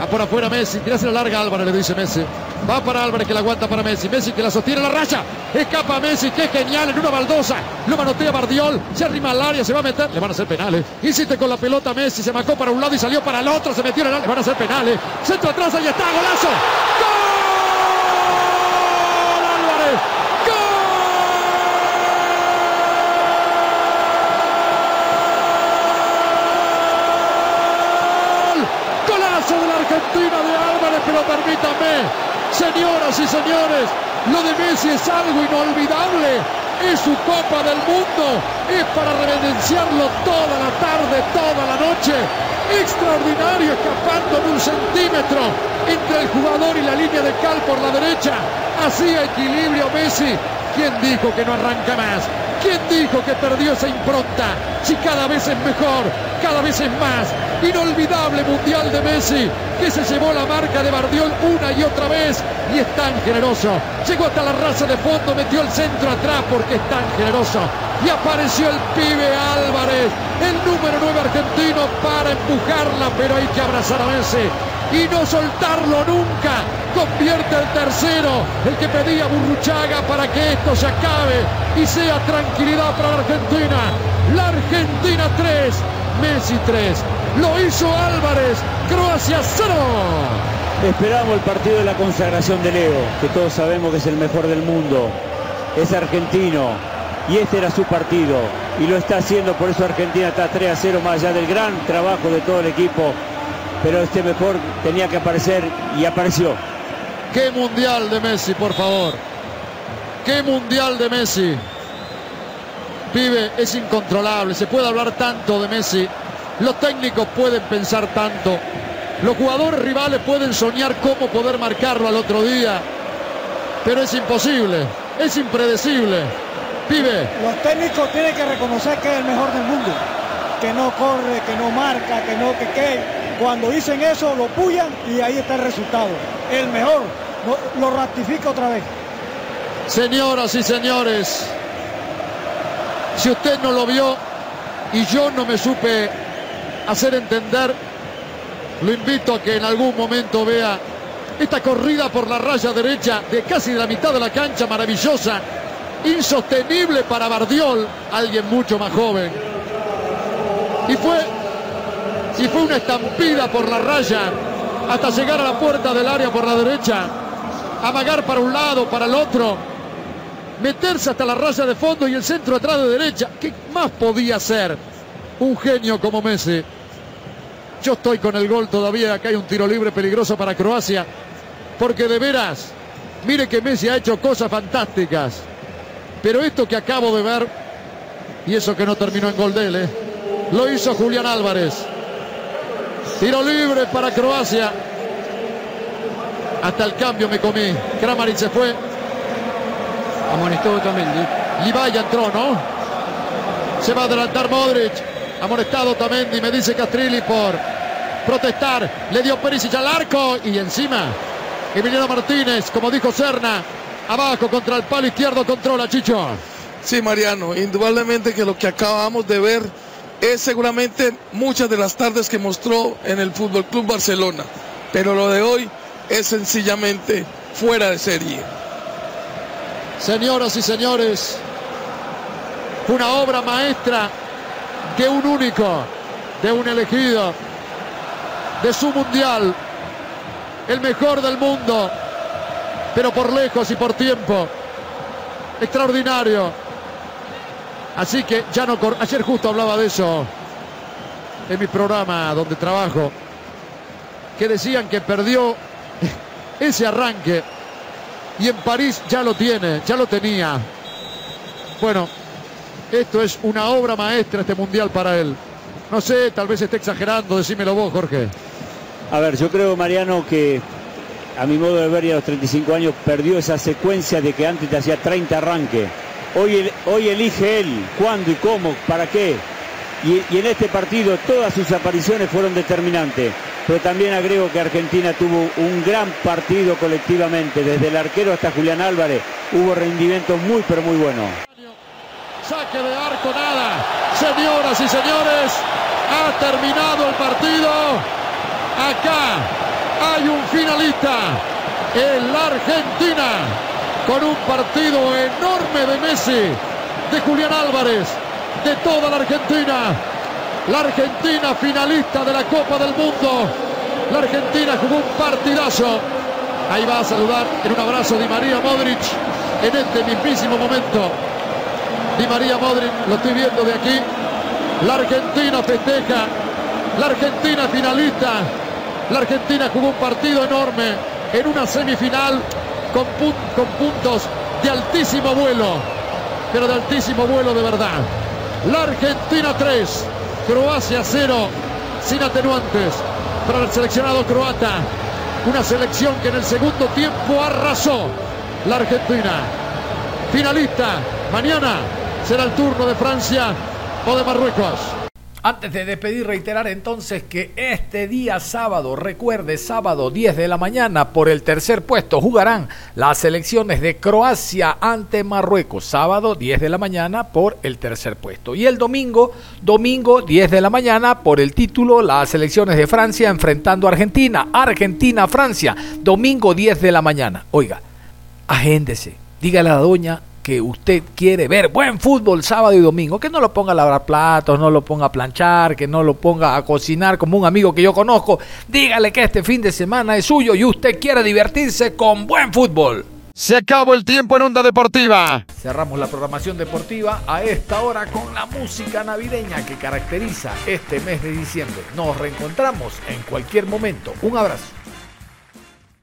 Va por afuera Messi. Tirase la larga Álvarez, le dice Messi. Va para Álvarez que la aguanta para Messi. Messi que la sostiene la raya. Escapa Messi. Qué genial en una baldosa. Lo manotea Bardiol. Se arrima al área. Se va a meter. Le van a hacer penales. Insiste con la pelota Messi. Se marcó para un lado y salió para el otro. Se metió en el área. Le van a hacer penales. Centro atrás. Ahí está. Golazo. ¡Gol! Álvarez. Golazo de la Argentina de Álvarez, pero permítame, y señores, lo de Messi es algo inolvidable. Es su Copa del Mundo, es para reverenciarlo toda la tarde, toda la noche. Extraordinario, escapando de un centímetro entre el jugador y la línea de cal por la derecha. Hacía equilibrio Messi. ¿Quién dijo que no arranca más? ¿Quién dijo que perdió esa impronta? Si cada vez es mejor, cada vez es más. Inolvidable Mundial de Messi, que se llevó la marca de Bardiol una y otra vez y es tan generoso. Llegó hasta la raza de fondo, metió el centro atrás porque es tan generoso. Y apareció el pibe Álvarez, el número 9 argentino para empujarla, pero hay que abrazar a Messi y no soltarlo nunca. Convierte el tercero, el que pedía Burruchaga para que esto se acabe y sea tranquilidad para la Argentina. La Argentina 3, Messi 3. Lo hizo Álvarez, Croacia 0. Esperamos el partido de la consagración de Leo, que todos sabemos que es el mejor del mundo. Es argentino y este era su partido y lo está haciendo, por eso Argentina está 3 a 0 más allá del gran trabajo de todo el equipo. Pero este mejor tenía que aparecer y apareció. Qué mundial de Messi, por favor. Qué mundial de Messi. Pibe, es incontrolable. Se puede hablar tanto de Messi. Los técnicos pueden pensar tanto. Los jugadores rivales pueden soñar cómo poder marcarlo al otro día. Pero es imposible. Es impredecible. Pibe. Los técnicos tienen que reconocer que es el mejor del mundo. Que no corre, que no marca, que no, que qué. Cuando dicen eso, lo pullan y ahí está el resultado. El mejor. Lo, lo ratifica otra vez. Señoras y señores, si usted no lo vio y yo no me supe hacer entender, lo invito a que en algún momento vea esta corrida por la raya derecha de casi de la mitad de la cancha, maravillosa, insostenible para Bardiol, alguien mucho más joven. Y fue, y fue una estampida por la raya hasta llegar a la puerta del área por la derecha, amagar para un lado, para el otro. meterse hasta la raya de fondo y el centro atrás de derecha. ¿Qué más podía ser un genio como Messi? Yo estoy con el gol todavía. Acá hay un tiro libre peligroso para Croacia. Porque de veras, mire que Messi ha hecho cosas fantásticas. Pero esto que acabo de ver, y eso que no terminó en gol de él, ¿eh? lo hizo Julián Álvarez. Tiro libre para Croacia. Hasta el cambio me comí. Kramaric se fue. Amonestó Tamendi. Libaya entró, ¿no? Se va a adelantar Modric. Amonestado Tamendi. Me dice Castrilli por protestar. Le dio Perisic al arco. Y encima Emiliano Martínez, como dijo Serna. Abajo contra el palo izquierdo. Controla Chicho. Sí, Mariano. Indudablemente que lo que acabamos de ver es seguramente muchas de las tardes que mostró en el Fútbol Club Barcelona. Pero lo de hoy es sencillamente fuera de serie. Señoras y señores, una obra maestra de un único, de un elegido, de su mundial, el mejor del mundo, pero por lejos y por tiempo, extraordinario. Así que ya no, ayer justo hablaba de eso en mi programa donde trabajo, que decían que perdió ese arranque y en París ya lo tiene, ya lo tenía. Bueno, esto es una obra maestra este mundial para él. No sé, tal vez esté exagerando, decímelo vos, Jorge. A ver, yo creo, Mariano, que a mi modo de ver, ya a los 35 años perdió esa secuencia de que antes te hacía 30 arranques. Hoy, elige él cuándo y cómo, para qué. Y, y en este partido todas sus apariciones fueron determinantes pero también agrego que Argentina tuvo un gran partido colectivamente, desde el arquero hasta Julián Álvarez, hubo rendimientos muy pero muy buenos. Saque de arco nada, señoras y señores, ha terminado el partido. Acá hay un finalista, el Argentina, con un partido enorme de Messi, de Julián Álvarez, de toda la Argentina la Argentina finalista de la Copa del Mundo. La Argentina jugó un partidazo. Ahí va a saludar en un abrazo Di María Modric en este mismísimo momento. Di María Modric, lo estoy viendo de aquí. La Argentina festeja. La Argentina finalista. La Argentina jugó un partido enorme en una semifinal con, puntos de altísimo vuelo. Pero de altísimo vuelo de verdad. La Argentina 3, Croacia 0, sin atenuantes para el seleccionado croata. Una selección que en el segundo tiempo arrasó la Argentina. Finalista, mañana será el turno de Francia o de Marruecos. Antes de despedir, reiterar entonces que este día sábado, recuerde, sábado 10 de la mañana, por el tercer puesto jugarán las selecciones de Croacia ante Marruecos. Sábado 10 de la mañana por el tercer puesto. Y el domingo, domingo 10 de la mañana por el título, las selecciones de Francia enfrentando a Argentina. Argentina-Francia, domingo 10 de la mañana. Oiga, agéndese, dígale a la doña que usted quiere ver buen fútbol sábado y domingo, que no lo ponga a lavar platos, no lo ponga a planchar, que no lo ponga a cocinar como un amigo que yo conozco. Dígale que este fin de semana es suyo y usted quiere divertirse con buen fútbol. Se acabó el tiempo en Onda Deportiva. Cerramos la programación deportiva a esta hora con la música navideña que caracteriza este mes de diciembre. Nos reencontramos en cualquier momento. Un abrazo.